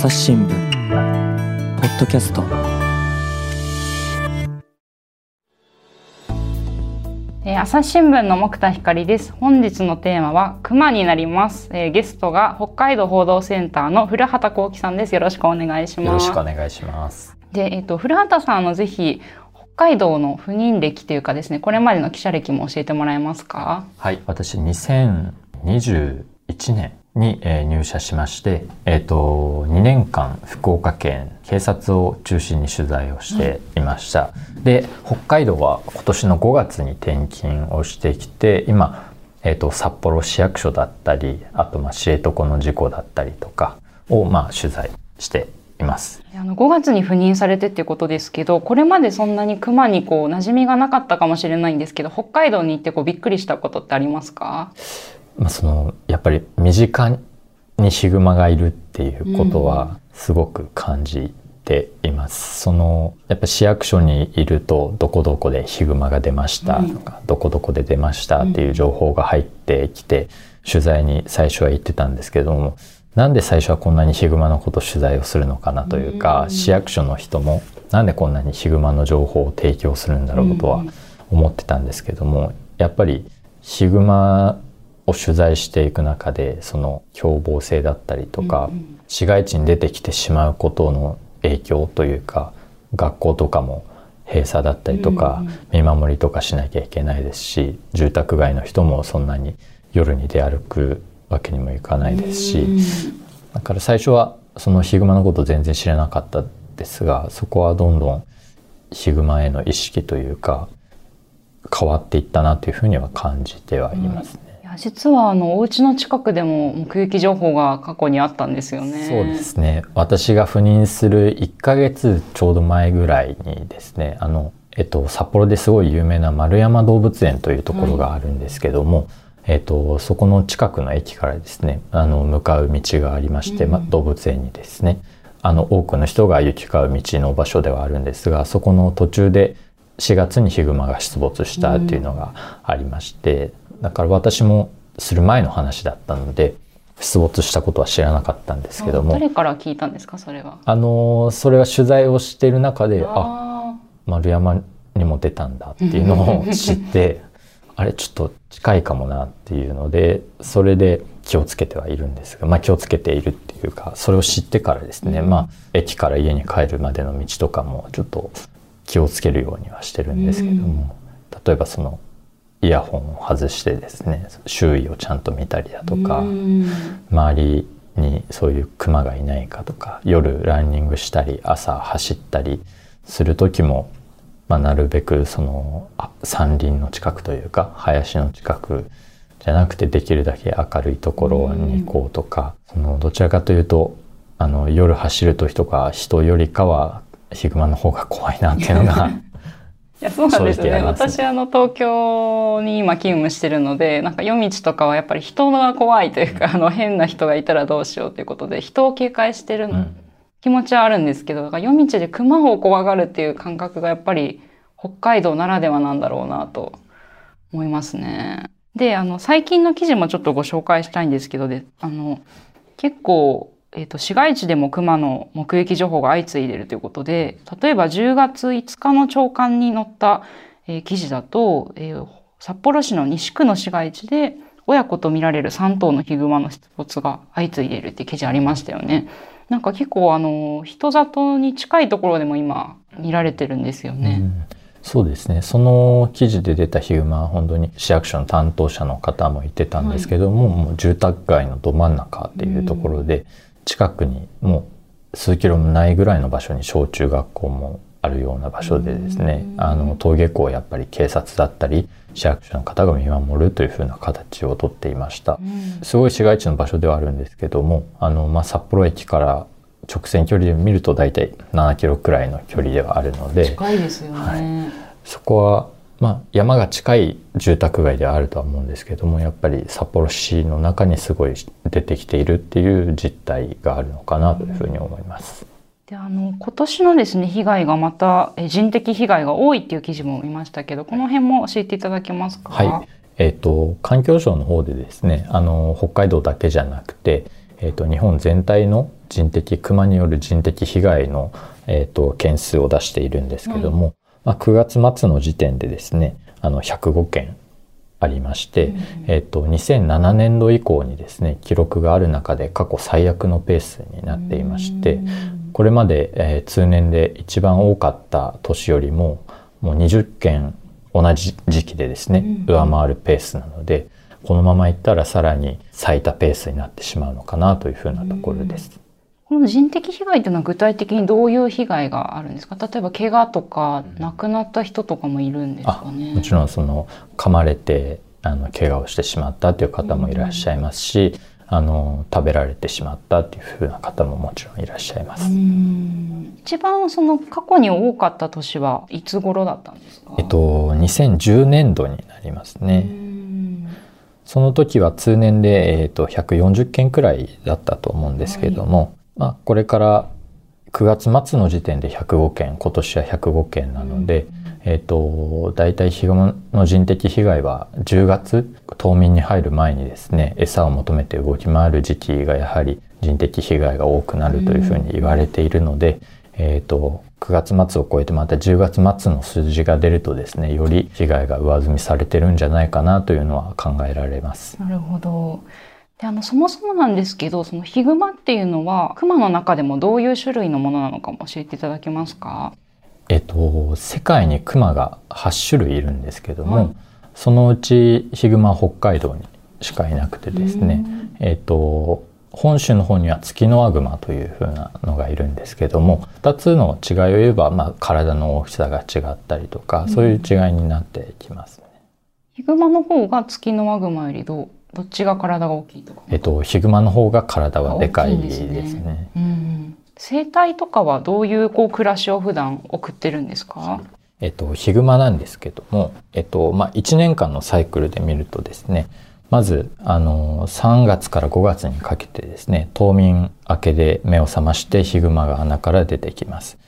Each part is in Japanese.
朝日新聞ポッドキャスト。えー朝日新聞の木田光です。本日のテーマは熊になります、えーゲストが北海道報道センターの古畑幸喜さんです。よろしくお願いします。よろしくお願いします。で、えっ、と古畑さんあのぜひ北海道の赴任歴というかですねこれまでの記者歴も教えてもらえますか？はい、私2021年に、えー入社しまして、えっ、と2年間福岡県警察を中心に取材をしていました。で、北海道は今年の5月に転勤をしてきて、今えっ、と札幌市役所だったり、あとまあ知床の事故だったりとかをまあ取材しています。あの5月に赴任されてっていうことですけどこれまでそんなに熊にこう馴染みがなかったかもしれないんですけど北海道に行ってこうびっくりしたことってありますか？まあ、そのやっぱり身近にヒグマがいるっていうことはすごく感じています。そのやっぱ市役所にいるとどこどこでヒグマが出ましたとか、どこどこで出ましたっていう情報が入ってきて、取材に最初は行ってたんですけどもなんで最初はこんなにヒグマのこと取材をするのかなというか、市役所の人もなんでこんなにヒグマの情報を提供するんだろうとは思ってたんですけどもやっぱりヒグマを取材していく中でその凶暴性だったりとか、市街地に出てきてしまうことの影響というか学校とかも閉鎖だったりとか、見守りとかしなきゃいけないですし住宅街の人もそんなに夜に出歩くわけにもいかないですし、だから最初はそのヒグマのこと全然知らなかったですがそこはどんどんヒグマへの意識というか変わっていったなというふうには感じてはいますね。実はあのお家の近くでも目撃情報が過去にあったんですよね。そうですね。私が赴任する1ヶ月ちょうど前ぐらいにですねあの、えっと、札幌ですごい有名な丸山動物園というところがあるんですけども、えっと、そこの近くの駅からですねあの向かう道がありまして、ま、動物園にですねあの多くの人が行き交う道の場所ではあるんですがそこの途中で4月にヒグマが出没したっていうのがありまして、だから私もする前の話だったので出没したことは知らなかったんですけども。誰から聞いたんですかそれは？あのそれは取材をしている中でああ丸山にも出たんだっていうのを 知ってあれちょっと近いかもなっていうのでそれで気をつけてはいるんですが、まあ、気をつけているっていうかそれを知ってからですね、まあ、駅から家に帰るまでの道とかもちょっと気をつけるようにはしてるんですけども、例えばそのイヤホンを外してですね周囲をちゃんと見たりだとか。うん周りにそういうクマがいないかとか夜ランニングしたり朝走ったりする時も、まあ、なるべくそのあ山林の近くというか林の近くじゃなくてできるだけ明るいところに行こうとか、そのどちらかというとあの夜走る時とか人よりかはヒグマの方が怖いなっていうのがいやそうなんですよね。ね私あの東京に今勤務してるのでなんか夜道とかはやっぱり人が怖いというかあの変な人がいたらどうしようということで人を警戒してるの、うん。気持ちはあるんですけどだから夜道で熊を怖がるっていう感覚がやっぱり北海道ならではなんだろうなと思いますね。であの最近の記事もちょっとご紹介したいんですけどであの結構、えー、と市街地でも熊の目撃情報が相次いでいるということで例えば10月5日の朝刊に載った、えー記事だと、えー札幌市の西区の市街地で親子と見られる3頭のヒグマの出没が相次いでいるっていう記事ありましたよね。なんか結構あの人里に近いところでも今見られてるんですよね。うんそうですねその記事で出たヒグマは本当に市役所の担当者の方も言ってたんですけども,、もう住宅街のど真ん中っていうところで、近くにもう数キロもないぐらいの場所に小中学校もあるような場所でですね、あの登下校をやっぱり警察だったり市役所の方が見守るというふうな形をとっていました。うんすごい市街地の場所ではあるんですけどもあの、まあ、札幌駅から直線距離で見ると大体7キロくらいの距離ではあるので近いですよね。はいそこは、まあ、山が近い住宅街ではあるとは思うんですけどもやっぱり札幌市の中にすごい出てきているっていう実態があるのかなというふうに思います。であの今年のですね被害がまたえ人的被害が多いっていう記事も見ましたけどこの辺も教えていただけますか？はい。えっ、と、環境省の方でですね、あの、北海道だけじゃなくて、えっ、と、日本全体の人的熊による人的被害の、えーと、件数を出しているんですけども、うん、まあ、9月末の時点でですねあの105件ありまして、うん、えーと、2007年度以降にですね記録がある中で過去最悪のペースになっていまして、うん、これまで、えー、通年で一番多かった年よりももう20件同じ時期でですね、上回るペースなのでこのままいったらさらに最多ペースになってしまうのかなというふうなところです。この人的被害というのは具体的にどういう被害があるんですか？例えば怪我とか亡くなった人とかもいるんですかね？もちろんその噛まれてあの怪我をしてしまったという方もいらっしゃいますし、うん。あの食べられてしまったっていうふうな方ももちろんいらっしゃいます。一番その過去に多かった年はいつ頃だったんですか？えっと2010年度になりますね。その時は通年でえっと140件くらいだったと思うんですけれども、はい、まあこれから9月末の時点で105件今年は105件なので、えっ、ー、と大体ヒグマの人的被害は10月冬眠に入る前にですね餌を求めて動き回る時期がやはり人的被害が多くなるというふうに言われているので、えっ、ー、と9月末を超えてまた10月末の数字が出るとですねより被害が上積みされてるんじゃないかなというのは考えられます。なるほどであのそもそもなんですけどそのヒグマっていうのはクマの中でもどういう種類のものなのかも教えていただけますか？えっと世界にクマが8種類いるんですけども、はい、そのうちヒグマ北海道にしかいなくてですねえっと本州の方にはツキノワグマというふうなのがいるんですけども2つの違いを言えば、まあ、体の大きさが違ったりとか、そういう違いになってきますね。ヒグマの方がツキノワグマよりどどっちが体が大きいとか？えっと、ヒグマの方が体はでかいですね。すねうん、生態とかはどういうこう暮らしを普段送ってるんですか？えっと、ヒグマなんですけども、えっと、まあ、1年間のサイクルで見るとですね、まず、あの、3月から5月にかけてですね、冬眠明けで目を覚ましてヒグマが穴から出てきます。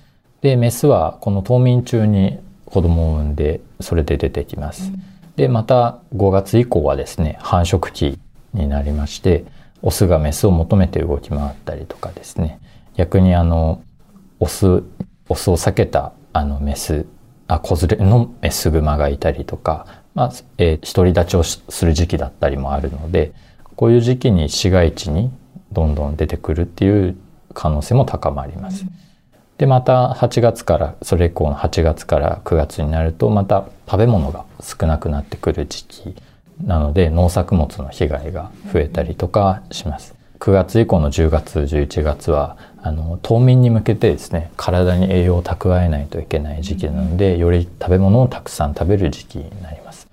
で、メスはこの冬眠中に子供を産んで、それで出てきます。うんで、また5月以降はですね、繁殖期になりまして、オスがメスを求めて動き回ったりとかですね、逆にあの、オス、オスを避けたあのメス、あ、子連れのメスグマがいたりとか、まあ、えー、独り立ちをする時期だったりもあるので、こういう時期に市街地にどんどん出てくるっていう可能性も高まります。うんでまた8月からそれ以降の8月から9月になるとまた食べ物が少なくなってくる時期なので農作物の被害が増えたりとかします。9月以降の10月11月はあの冬眠に向けてですね体に栄養を蓄えないといけない時期なのでより食べ物をたくさん食べる時期になります。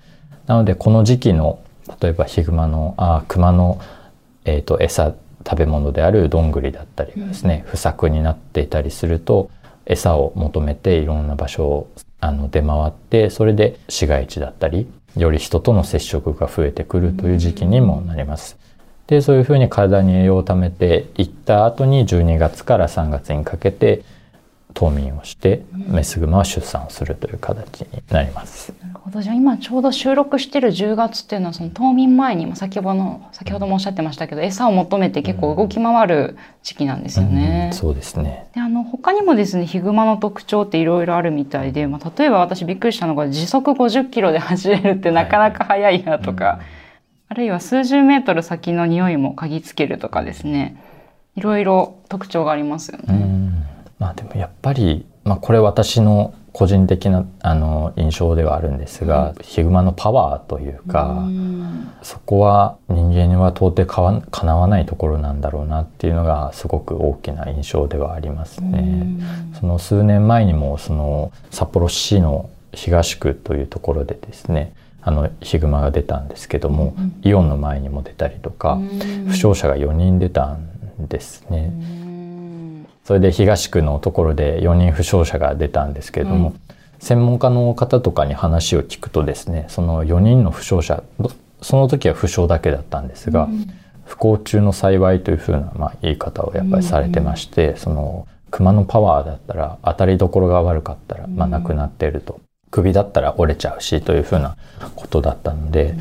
なのでこの時期の例えばヒグマのあ熊の、えーと餌食べ物であるどんぐりだったりがですね、不作になっていたりすると餌を求めていろんな場所をあの出回ってそれで市街地だったりより人との接触が増えてくるという時期にもなります。でそういうふうに体に栄養を貯めていった後に12月から3月にかけて冬眠をしてメスグマは出産をするという形になります。なるほど。じゃあ今ちょうど収録してる10月っていうのはその冬眠前に先ほどの先ほどもおっしゃってましたけど餌を求めて結構動き回る時期なんですよね。うん、そうですね。であの他にもですねヒグマの特徴っていろいろあるみたいで、まあ、例えば私びっくりしたのが時速50キロで走れるってなかなか速いなとか、はいうん、あるいは数十メートル先の匂いも嗅ぎつけるとかですね。いろいろ特徴がありますよね。うんまあでもやっぱり、まあ、これ私の個人的なあの印象ではあるんですが、うん、ヒグマのパワーというか、うん、そこは人間には到底かわかなわないところなんだろうなっていうのがすごく大きな印象ではありますね。うん、その数年前にもその札幌市の東区というところでですねあのヒグマが出たんですけども、イオンの前にも出たりとか、負傷者が4人出たんですね。それで東区のところで4人負傷者が出たんですけれども、うん、専門家の方とかに話を聞くとですねその4人の負傷者その時は負傷だけだったんですが、うん、不幸中の幸いというふうな、まあ、言い方をやっぱりされてまして、うん、その熊のパワーだったら当たりどころが悪かったら、まあ、なくなっていると。首だったら折れちゃうしというふうなことだったので、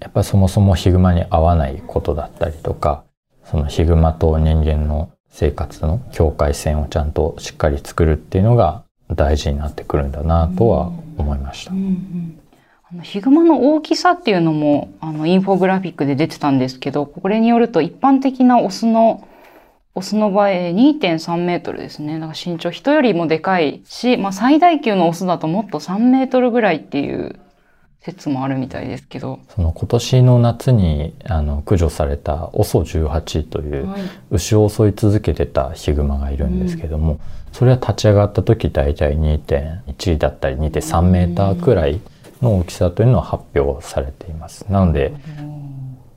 やっぱりそもそもヒグマに合わないことだったりとかそのヒグマと人間の生活の境界線をちゃんとしっかり作るっていうのが大事になってくるんだなとは思いました。うんうんあのヒグマの大きさっていうのもあのインフォグラフィックで出てたんですけどこれによると一般的なオスのオスの場合2.3メートルですね。だから身長人よりもでかいし、まあ最大級のオスだともっと3メートルぐらいっていう説もあるみたいですけど。その今年の夏にあの駆除された OSO18 というはい。牛を襲い続けてたヒグマがいるんですけども、それは立ち上がった時大体2.1だったり2.3メーターくらいの大きさというのは発表されています。なので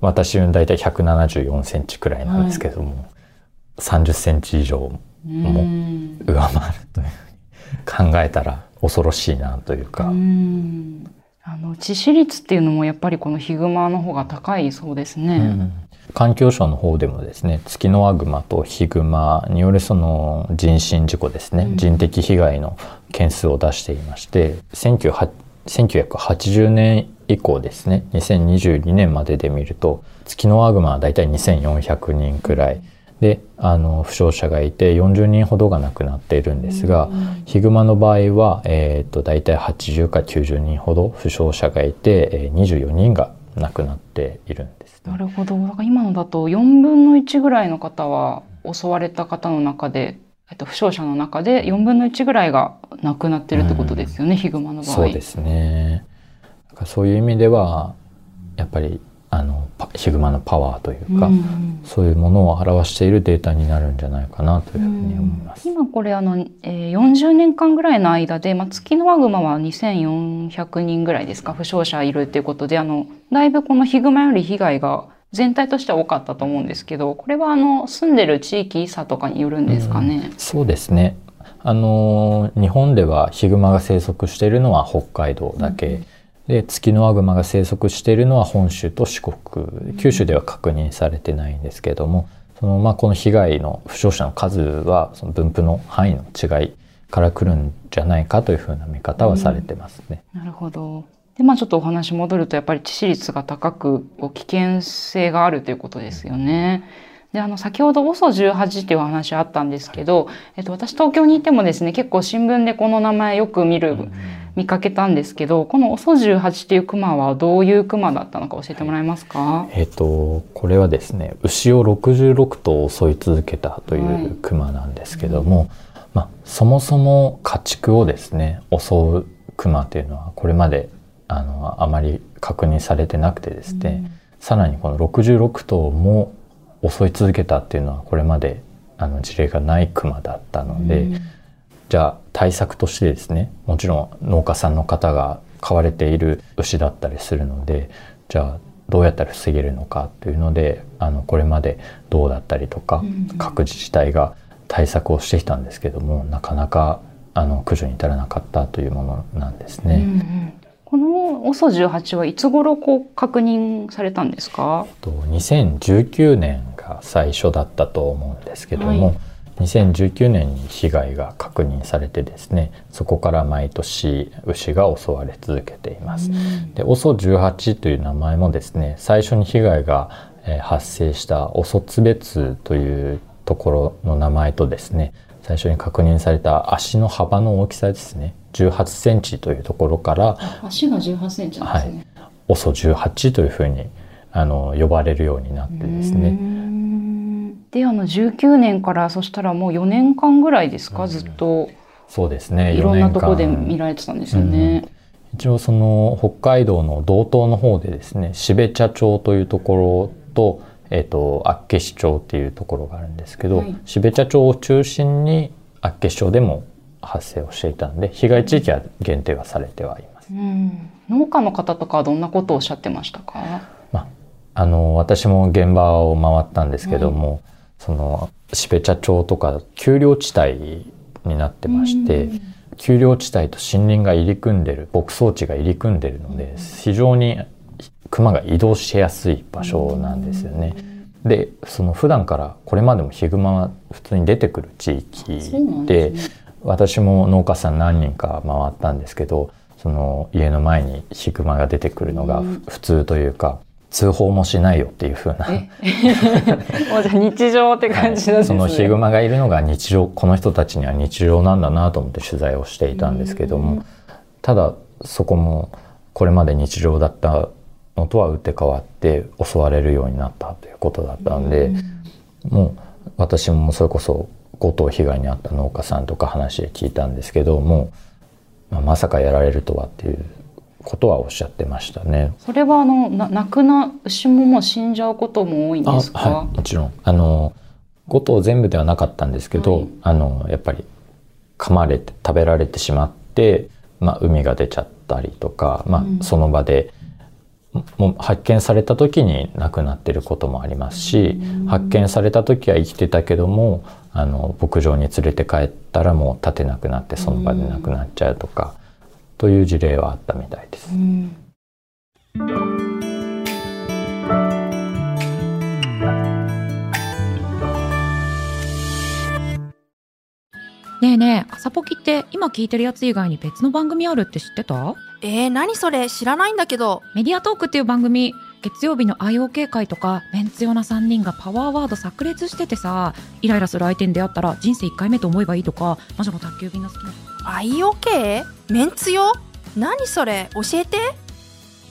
私大体174センチくらいなんですけども、30センチ以上もうん上回るというふうに考えたら恐ろしいなというか、うんあの致死率っていうのもやっぱりこのヒグマの方が高いそうですね。うん。環境省の方でもですねツキノワグマとヒグマによるその人身事故ですね、うん。人的被害の件数を出していまして1908 1980年以降ですね。2022年までで見るとツキノワグマはだいたい2400人くらいであの負傷者がいて40人ほどが亡くなっているんですが、うんヒグマの場合は、えー、と大体80か90人ほど負傷者がいて、えー24人が亡くなっているんですね、なるほど。だから今のだと4分の1ぐらいの方は襲われた方の中で、えっと、負傷者の中で4分の1ぐらいが亡くなってるってことですよね、ヒグマの場合。そうですねそういう意味ではやっぱりあのパヒグマのパワーというか、うんそういうものを表しているデータになるんじゃないかなというふうに思います。今これあの、えー40年間ぐらいの間で、まあ、月のワグマは2400人ぐらいですか負傷者いるっていうことであのだいぶこのヒグマより被害が全体としては多かったと思うんですけどこれはあの住んでる地域差とかによるんですかね？そうですね。あの日本ではヒグマが生息しているのは北海道だけ、うんでツキノワグマが生息しているのは本州と四国九州では確認されてないんですけどもそのまあこの被害の負傷者の数はその分布の範囲の違いから来るんじゃないかというふうな見方はされてますね。なるほど。でまあちょっとお話戻るとやっぱり致死率が高く危険性があるということですよね。であの先ほど OSO18 っていうお話あったんですけど、えっと、私東京にいてもですね結構新聞でこの名前よく見る、見かけたんですけどこの OSO18 っていうクマはどういうクマだったのか教えてもらえますか、えっ、とこれはですね牛を66頭襲い続けたといはい。うクマなんですけども、まあ、そもそも家畜をですね襲うクマというのはこれまであのあまり確認されてなくてですね、さらにこの66頭も襲い続けたっていうのはこれまであの事例がないクマだったので、うん。じゃあ対策としてですねもちろん農家さんの方が飼われている牛だったりするのでじゃあどうやったら防げるのかというのであのこれまでどうだったりとか、うん。各自治体が対策をしてきたんですけどもなかなかあの駆除に至らなかったというものなんですうんうね。んこの OSO18 はいつ頃こう確認されたんですか？と2019年が最初だったと思うんですけども、はい。2019年に被害が確認されてですねそこから毎年牛が襲われ続けています。で OSO18 という名前もですね最初に被害がえー発生したオソツベツというところの名前とですね最初に確認された足の幅の大きさですね18センチというところから足が18センチなんですね。OSO18 というふうにあの呼ばれるようになってですうーねん。であの19年からそしたらもう4年間ぐらいですか、うん。ずっと。そうですね。いろんなところで4年間見られてたんですよね。一応その北海道の道東の方でですね標茶町というところと,、えっと厚岸町っていうところがあるんですけど、はい。標茶町を中心に厚岸町でも発生をしていたんで被害地域は限定はされてはいます。うん、農家の方とかはどんなことをおっしゃってましたか？あの私も現場を回ったんですけども、その標茶町とか丘陵地帯になってまして、うん丘陵地帯と森林が入り組んでる牧草地が入り組んでるので非常に熊が移動しやすい場所なんですよね。でその普段からこれまでもヒグマは普通に出てくる地域でね。私も農家さん何人か回ったんですけどその家の前にヒグマが出てくるのがうん。普通というか通報もしないよっていう風な。え？もうじゃあ日常って感じなんですね。そのヒグマがいるのが日常この人たちには日常なんだなと思って取材をしていたんですけども、ただそこもこれまで日常だったのとは打って変わって襲われるようになったということだったんで、もう私もそれこそ強盗被害に遭った農家さんとか話で聞いたんですけども、まあ、まさかやられるとはっていうことはおっしゃってましたね。それはあのな亡くな牛ももう死んじゃうことも多いんですか？はい、もちろんあの5頭全部ではなかったんですけど、はいあのやっぱり噛まれて食べられてしまって、まあ、海が出ちゃったりとか、まあうんその場でもう発見された時に亡くなってることもありますし、発見された時は生きてたけどもあの牧場に連れて帰ったらもう立てなくなってその場で亡くなっちゃうとか、という事例はあったみたいです。うんねえねえ朝ポキって今聞いてるやつ以外に別の番組あるって知ってた？えー、何それ？知らないんだけど。メディアトークっていう番組月曜日の IOK 会とかメンツ用な3人がパワーワード炸裂しててさイライラする相手に出会ったら人生1回目と思えばいいとか魔女の宅急便が好きな。IOK? メンツよ？何それ？教えて。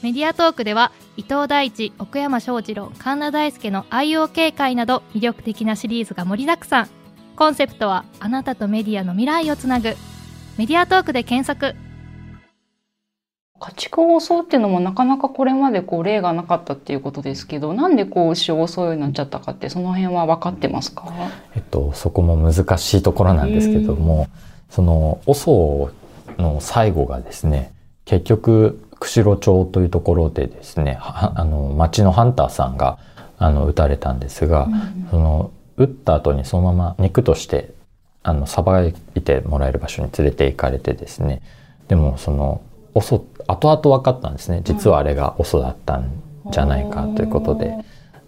メディアトークでは伊藤大地奥山翔二郎神田大輔の IOK 会など魅力的なシリーズが盛りだくさん。コンセプトはあなたとメディアの未来をつなぐ。メディアトークで検索家畜を襲うっていうのもなかなかこれまでこう例がなかったっていうことですけど、なんでこう牛を襲うようになっちゃったかってその辺は分かってますか？えっと、そこも難しいところなんですけども、その ＯＳＯ の最後がですね結局釧路町というところでですねはあの町のハンターさんがあの撃たれたんですが、その撃った後にそのまま肉としてあのさばいてもらえる場所に連れて行かれてですねでもその OSO 後々分かったんですね実はあれが OSO だったんじゃないかということで。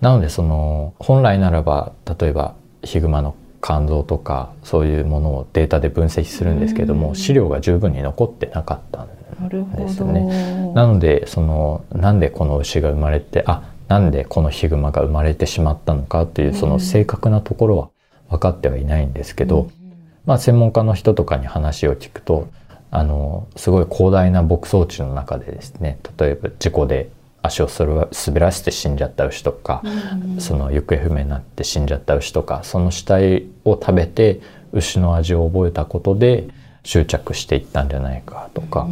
なのでその本来ならば例えばヒグマの肝臓とかそういうものをデータで分析するんですけども、うん資料が十分に残ってなかったん。ですね。なのでそのなんでこの牛が生まれてあなんでこのヒグマが生まれてしまったのかっていうその正確なところは分かってはいないんですけど、まあ、専門家の人とかに話を聞くとあのすごい広大な牧草地の中でですね例えば事故で足を滑らせて死んじゃった牛とか、その行方不明になって死んじゃった牛とかその死体を食べて牛の味を覚えたことで執着していったんじゃないかとか、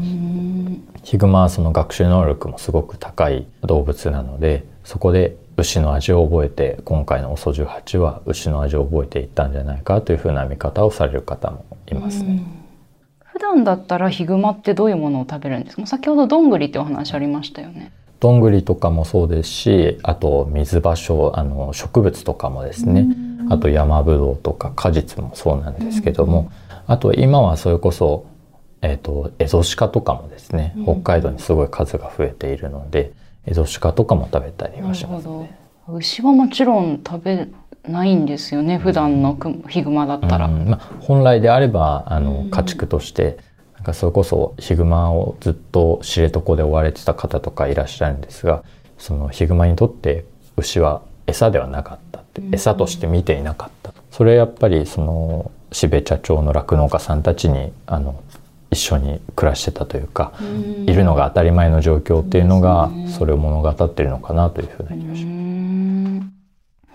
ヒグマはその学習能力もすごく高い動物なのでそこで牛の味を覚えて今回の OSO18 は牛の味を覚えていったんじゃないかというふうな見方をされる方もいますね。普段だったらヒグマってどういうものを食べるんですか？先ほどどんぐりってお話ありましたよね。どんぐりとかもそうですしあと水場所あの植物とかもですね。あと山ぶどうとか果実もそうなんですけども、あと今はそれこそ、えー、とエゾシカとかもですね。うん。北海道にすごい数が増えているので、エゾシカとかも食べたりはしますね。牛はもちろん食べないんですよね。普段のクヒグマだったら。うんまあ、本来であればあのうん家畜としてなんかそれこそヒグマをずっと知床で追われてた方とかいらっしゃるんですがそのヒグマにとって牛は餌ではなかったってうん餌として見ていなかったそれやっぱりその標茶町の酪農家さんたちにあの一緒に暮らしてたというか、いるのが当たり前の状況っていうのがそれを物語ってるのかなというふうなう気がします。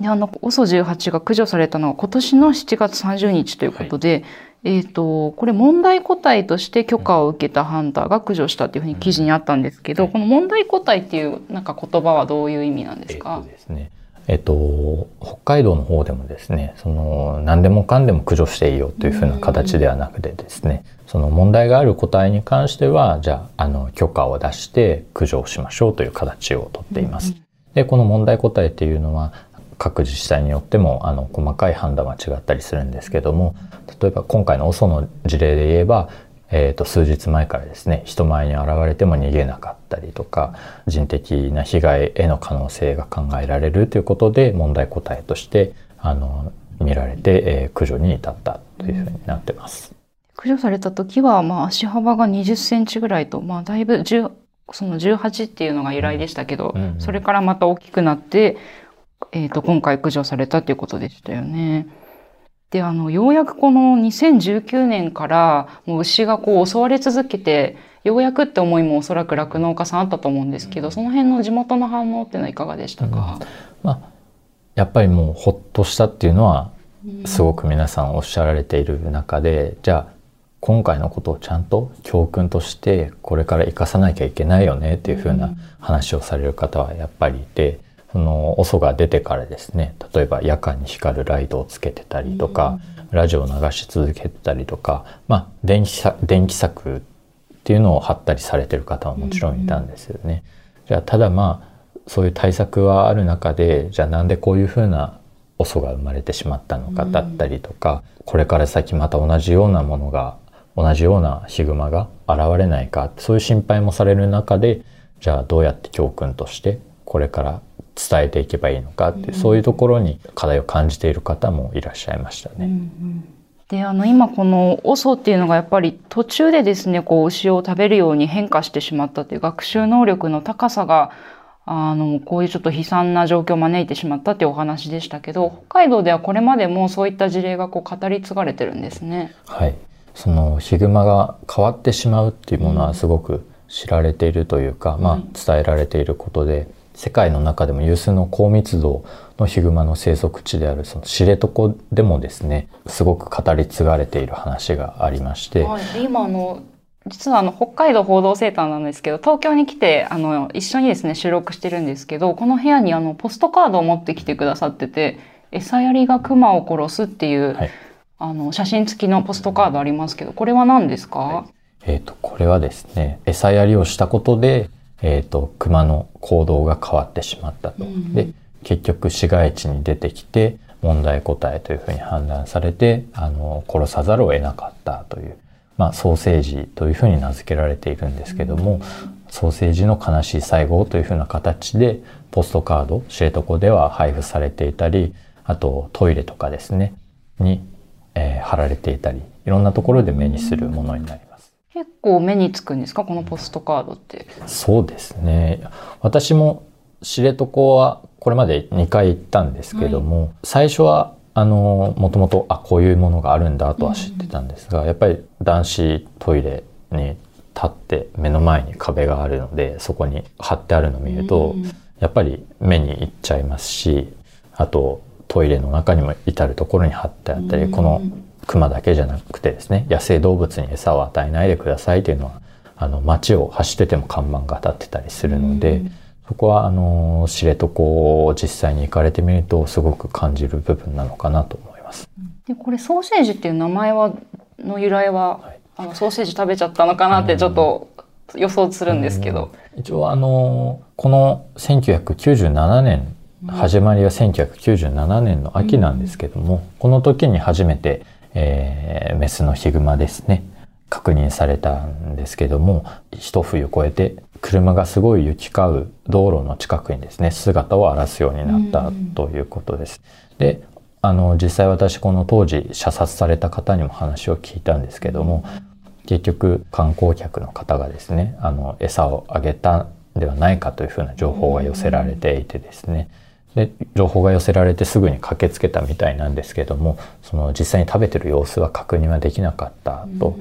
んであの OSO18 が駆除されたのは今年の7月30日ということで、えっ、とこれ問題個体として許可を受けたハンターが駆除したっていうふうに記事にあったんですけど、はいこの問題個体っていうなんか言葉はどういう意味なんですか？と、ですね。えっと、北海道の方でもですねその何でもかんでも駆除していいよというふうな形ではなくてですねその問題がある個体に関してはじゃああの許可を出して駆除をしましょうという形をとっています。でこの問題個体っていうのは各自治体によってもあの細かい判断は違ったりするんですけども例えば今回の OSO の事例で言えば、えー、と数日前からですね人前に現れても逃げなかったりとか人的な被害への可能性が考えられるということで問題個体としてあの見られて、えー駆除に至ったというふうになってます。駆除された時は、まあ、足幅が20センチぐらいと、まあ、だいぶ10その18っていうのが由来でしたけど、うんうんそれからまた大きくなって、えっ、と、今回駆除されたっていうことでしたよね。で、あの、ようやくこの2019年から、もう牛がこう襲われ続けて、ようやくって思いもおそらく酪農家さんあったと思うんですけど、その辺の地元の反応っていうのはいかがでしたか、まあ、やっぱりもうほっとしたっていうのはすごく皆さんおっしゃられている中で、じゃあ今回のことをちゃんと教訓としてこれから生かさなきゃいけないよねっていうふうな話をされる方はやっぱりいて、その OSO が出てからですね例えば夜間に光るライトをつけてたりとか、ラジオを流し続けてたりとか、まあ、電気さ電気柵っていうのを貼ったりされてる方はもちろんいたんですよね。じゃあただまあそういう対策はある中でじゃあなんでこういうふうな OSO が生まれてしまったのかだったりとか、これから先また同じようなものが同じようなヒグマが現れないかそういう心配もされる中でじゃあどうやって教訓としてこれから伝えていけばいいのかってそういうところに課題を感じている方もいらっしゃいましたね。で、あの、今この OSO っていうのがやっぱり途中でですね、こう牛を食べるように変化してしまったという学習能力の高さが、あの、こういうちょっと悲惨な状況を招いてしまったっていうお話でしたけど、北海道ではこれまでもそういった事例がこう語り継がれてるんですね。はい、そのヒグマが変わってしまうっていうものはすごく知られているというか、まあ、伝えられていることで世界の中でも有数の高密度のヒグマの生息地であるその知床でもですねすごく語り継がれている話がありまして、はい、で今あの実はあの北海道報道セーターなんですけど東京に来てあの一緒にですね収録してるんですけどこの部屋にあのポストカードを持ってきてくださってて「餌やりが熊を殺す」っていう、はい。あの写真付きのポストカードありますけどこれは何ですか、えー、とこれはですね餌やりをしたことで、えー、と熊の行動が変わってしまったと。うんで結局市街地に出てきて問題個体というふうに判断されてあの殺さざるを得なかったという、まあ、ソーセージというふうに名付けられているんですけども、ソーセージの悲しい最後というふうな形でポストカード知床では配布されていたりあとトイレとかですねに、えー貼られていたりいろんなところで目にするものになります。結構目につくんですか？このポストカードって。そうですね。私も知床はこれまで2回行ったんですけども、最初はあのもともとあこういうものがあるんだとは知ってたんですが、やっぱり男子トイレに立って目の前に壁があるのでそこに貼ってあるのを見ると、うん。やっぱり目にいっちゃいますしあとトイレの中にも至る所に貼ってあったり、うん。このクマだけじゃなくてですね野生動物に餌を与えないでくださいというのはあの街を走ってても看板が立ってたりするので、うん。そこはあの知床を実際に行かれてみるとすごく感じる部分なのかなと思います。でこれソーセージっていう名前はの由来は、はい。あのソーセージ食べちゃったのかなってちょっと予想するんですけど。一応あのこの1997年始まりは1997年の秋なんですけども、この時に初めて、えーメスのヒグマですね確認されたんですけども一冬越えて車がすごい行き交う道路の近くにですね姿を現すようになったということです。であの実際私この当時射殺された方にも話を聞いたんですけども結局観光客の方がですねあの餌をあげたんではないかというふうな情報が寄せられていてですねで情報が寄せられてすぐに駆けつけたみたいなんですけどもその実際に食べてる様子は確認はできなかったと。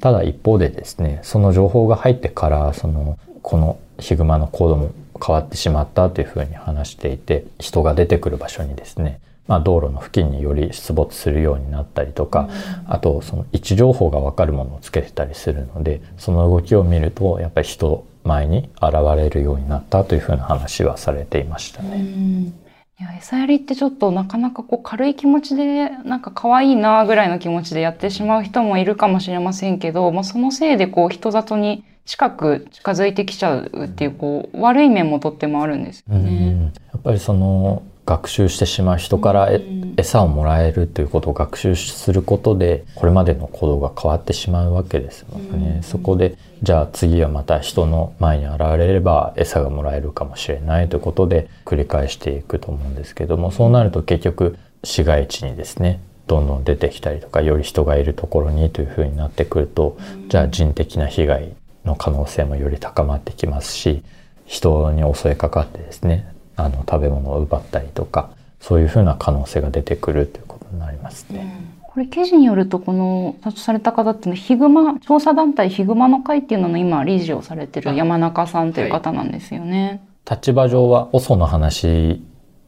ただ一方でですねその情報が入ってからそのこのヒグマの行動も変わってしまったというふうに話していて人が出てくる場所にですね、まあ、道路の付近により出没するようになったりとか、あとその位置情報が分かるものをつけてたりするのでその動きを見るとやっぱり人前に現れるようになったというふうな話はされていましたうね。んいや餌やりってちょっとなかなかこう軽い気持ちでなんか可愛いなぐらいの気持ちでやってしまう人もいるかもしれませんけど、まあ、そのせいでこう人里に近く近づいてきちゃうっていうこう悪い面もとってもあるんですようんね。やっぱりその学習してしまう人から餌をもらえるということを学習することでこれまでの行動が変わってしまうわけですもんね。うん。そこでじゃあ次はまた人の前に現れれば餌がもらえるかもしれないということで繰り返していくと思うんですけどもそうなると結局市街地にですねどんどん出てきたりとかより人がいるところにというふうになってくるとじゃあ人的な被害の可能性もより高まってきますし人に襲いかかってですねあの食べ物を奪ったりとかそういうふうな可能性が出てくるということになりますね。これ記事によるとこの殺された方っていうのはヒグマ調査団体ヒグマの会っていうのの今理事をされてる山中さんという方なんですよね。立場上は OSO の話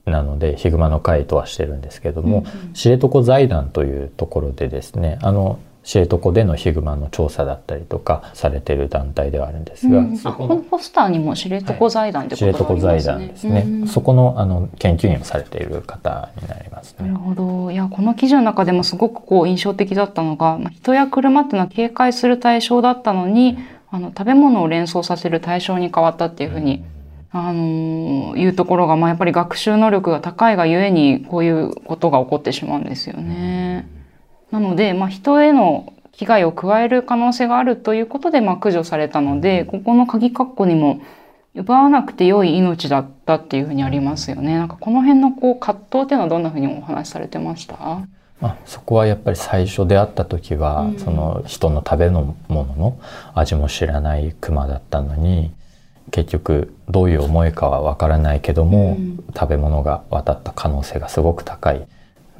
なのでヒグマの会とはしてるんですけども、うんうん知床財団というところでですねあの知床でのヒグマの調査だったりとかされてる団体ではあるんですが、うんあこのポスターにも知床財団って知ことがあり床財ますね。団ですね、うんそこのあの研究員をされている方になりますねなる。ほど。いや、この記事の中でもすごくこう印象的だったのが、まあ人や車っていうのは警戒する対象だったのに、あの、食べ物を連想させる対象に変わったっていうふうに、あのーいうところが、まあ、やっぱり学習能力が高いがゆえに、こういうことが起こってしまうんですよね。なので、まあ、人への危害を加える可能性があるということで、まあ、駆除されたので、ここの鍵括弧にも、奪わなくて良い命だったっていうふうにありますよね。なんかこの辺のこう葛藤っていうのはどんなふうにお話しされてました？まあ、そこはやっぱり最初出会った時は、うん。その人の食べ物の味も知らないクマだったのに結局どういう思いかはわからないけども、うん。食べ物が渡った可能性がすごく高い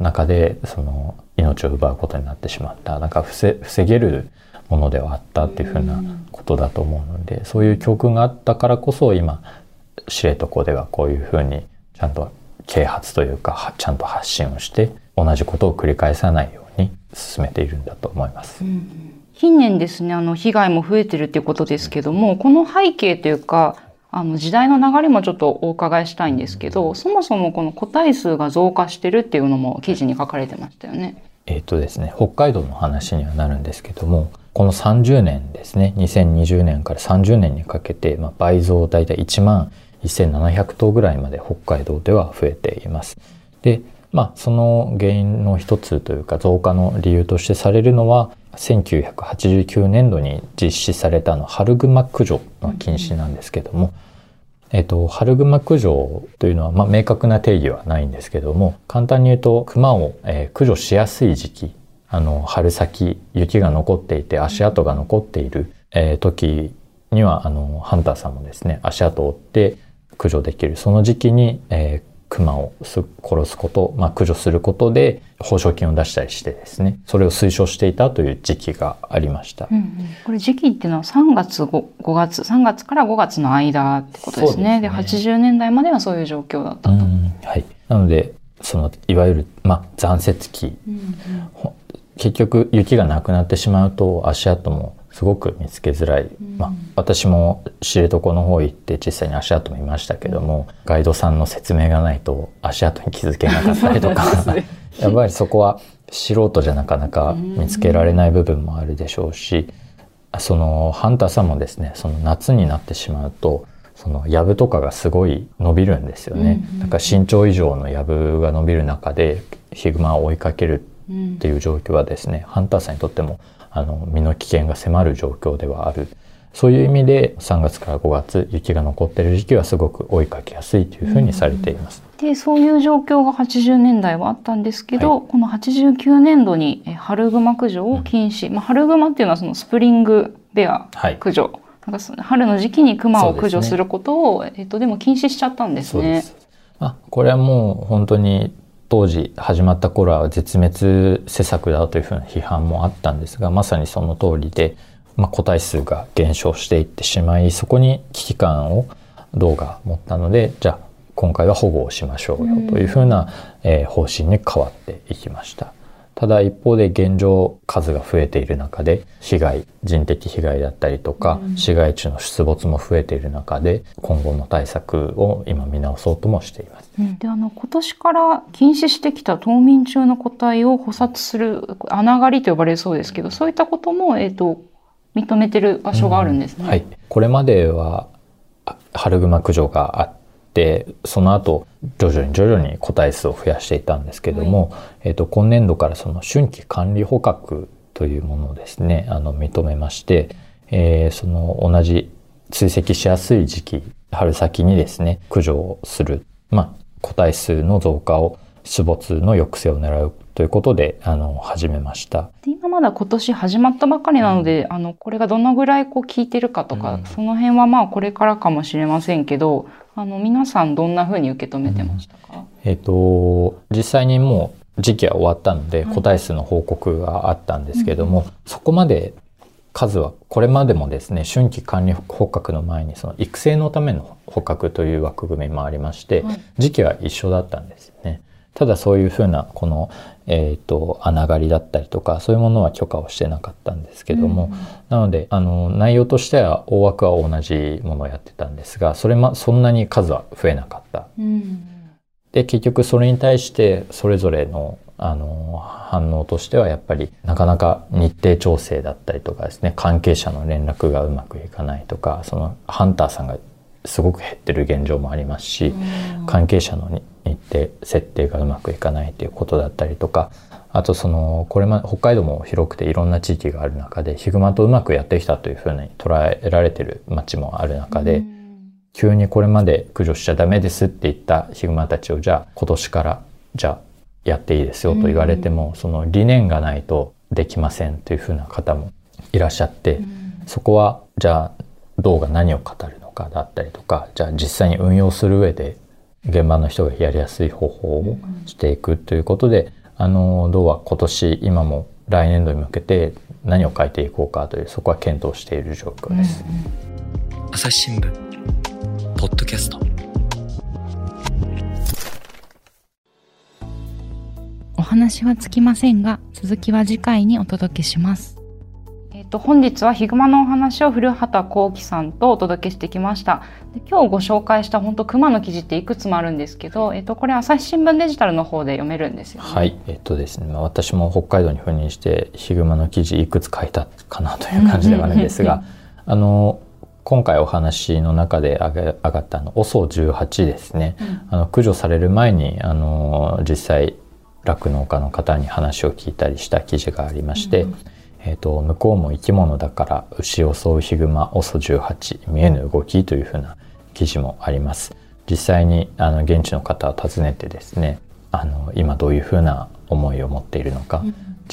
中でその命を奪うことになってしまった。なんか防防げるものではあったっていうふうなことだと思うので、そういう教訓があったからこそ今知床ではこういうふうにちゃんと啓発というかはちゃんと発信をして同じことを繰り返さないように進めているんだと思います。近年ですね、あの、被害も増えてるっていうことですけども、この背景というか、あの、時代の流れもちょっとお伺いしたいんですけど、そもそもこの個体数が増加してるっていうのも記事に書かれてましたよね。えっ、とですね、北海道の話にはなるんですけども、この30年ですね、2020年から30年にかけて、まあ、倍増大体1万1700頭ぐらいまで北海道では増えています。で、まあ、その原因の一つというか増加の理由としてされるのは、1989年度に実施されたあの春グマ駆除の禁止なんですけども、えっと、春グマ駆除というのは、まあ、明確な定義はないんですけども、簡単に言うと、熊を、えー駆除しやすい時期、あの、春先、雪が残っていて、足跡が残っている、えー時には、あの、ハンターさんもですね、足跡を追って駆除できる。その時期に、えー熊をす殺すこと、まあ、駆除することで、報奨金を出したりしてですね、それを推奨していたという時期がありました。うんうんこれ時期っていうのは3月 5, 5月、3月から5月の間ってことですね。でそうです80年代まではそういう状況だったと。うんはい。なので、その、いわゆる、まあ、残雪期うんほ結局雪がなくなってしまうと足跡もすごく見つけづらい、まあ、私も知床の方行って実際に足跡も見ましたけども、ガイドさんの説明がないと足跡に気づけなかったりとか。やっぱりそこは素人じゃなかなか見つけられない部分もあるでしょうしそのハンターさんもですねその夏になってしまうとその藪とかがすごい伸びるんですよね。うんうん。なんか身長以上の藪が伸びる中でヒグマを追いかけるうんっていう状況はですねハンターさんにとってもあの身の危険が迫る状況ではある。そういう意味で3月から5月雪が残ってる時期はすごく追いかけやすいというふうにされています。でそういう状況が80年代はあったんですけど、この89年度にえ春グマ駆除を禁止、まあ、春グマっていうのはそのスプリングベアはい。駆除、なんか春の時期にクマを駆除することを、えっと、でも禁止しちゃったんですね。あ、これはもう本当に当時始まった頃は絶滅施策だというふうな批判もあったんですが、まさにその通りで、まあ、個体数が減少していってしまい、そこに危機感を道が持ったので、じゃあ今回は保護をしましょうよというふうな、えー方針に変わっていきました。ただ一方で現状数が増えている中で被害人的被害だったりとか、市街地の出没も増えている中で今後の対策を今見直そうともしています。うん。であの今年から禁止してきた冬眠中の個体を捕殺する穴狩りと呼ばれるそうですけどそういったことも、えっと認めてる場所があるんですね。はい。これまではあ春グマ駆除があって、その後徐々に徐々に個体数を増やしていたんですけども、えっ、と今年度からその春季管理捕獲というものをですね、あの認めまして、えーその同じ追跡しやすい時期、春先にですね、駆除をする、まあ個体数の増加を出没の抑制を狙うということであの始めました。で今まだ今年始まったばかりなので、あのこれがどのぐらいこう聞いてるかとか、うん。その辺はまあこれからかもしれませんけどあの皆さんどんな風に受け止めてましたか、えっ、と実際にもう時期は終わったのではい。個体数の報告があったんですけども、そこまで数はこれまでもですね春季管理捕獲の前にその育成のための捕獲という枠組みもありまして、はい。時期は一緒だったんですよね。ただそういうふうなこの、えー、と穴狩りだったりとかそういうものは許可をしてなかったんですけども、なのであの内容としては大枠は同じものをやってたんですがそれまそんなに数は増えなかった。うんで結局それに対してそれぞれのあの反応としてはやっぱりなかなか日程調整だったりとかですね関係者の連絡がうまくいかないとかそのハンターさんがすごく減ってる現状もありますし、関係者のに日程設定がうまくいかないということだったりとかあとそのこれまで北海道も広くていろんな地域がある中でヒグマとうまくやってきたというふうに捉えられてる町もある中で、急にこれまで駆除しちゃダメですって言ったヒグマたちをじゃあ今年からじゃあやっていいですよと言われても、その理念がないとできませんというふうな方もいらっしゃって、そこはじゃあ道が何を語るのかだったりとかじゃあ実際に運用する上で現場の人がやりやすい方法をしていくということで、あの道は今年今も来年度に向けて何を変えていこうかというそこは検討している状況です。朝日新聞ポッドキャスト。お話はつきませんが続きは次回にお届けします。えっと本日はヒグマのお話を古畑幸喜さんとお届けしてきました。で今日ご紹介した本当熊の記事っていくつもあるんですけど、えっとこれ朝日新聞デジタルの方で読めるんですよね。はい、えっとですね、まあ、私も北海道に赴任してヒグマの記事いくつ書いたかなという感じではあるんですが、あの今回お話の中で上がったあの OSO18 ですね、あの駆除される前にあの実際酪農家の方に話を聞いたりした記事がありまして、えー、と向こうも生き物だから牛を襲うヒグマ OSO18 見えぬ動きというふうな記事もあります。実際にあの現地の方を訪ねてですねあの今どういうふうな思いを持っているのか、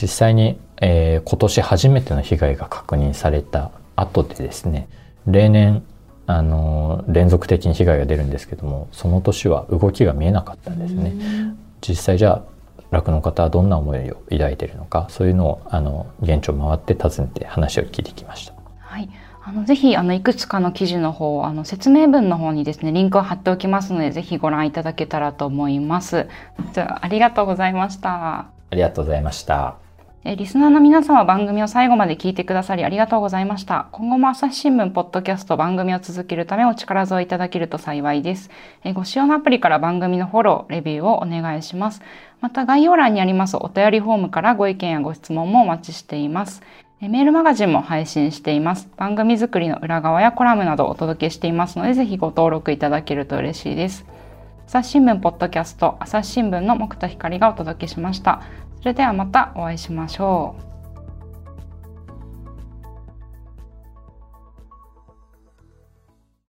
実際に、えー今年初めての被害が確認された後でですね例年あの連続的に被害が出るんですけどもその年は動きが見えなかったんですね。実際じゃあ酪農家はどんな思いを抱いているのかそういうのをあの現地を回って訪ねて話を聞いてきました。はい。あのぜひあのいくつかの記事の方あの説明文の方にですねリンクを貼っておきますのでぜひご覧いただけたらと思います。じゃあありがとうございました。ありがとうございました。えリスナーの皆様番組を最後まで聞いてくださりありがとうございました。今後も朝日新聞ポッドキャスト番組を続けるためお力添えいただけると幸いです。えご使用のアプリから番組のフォロー、レビューをお願いします。また概要欄にありますお便りフォームからご意見やご質問もお待ちしています。えメールマガジンも配信しています。番組作りの裏側やコラムなどお届けしていますのでぜひご登録いただけると嬉しいです。朝日新聞ポッドキャスト朝日新聞の木田光がお届けしました。それではまたお会いしましょう。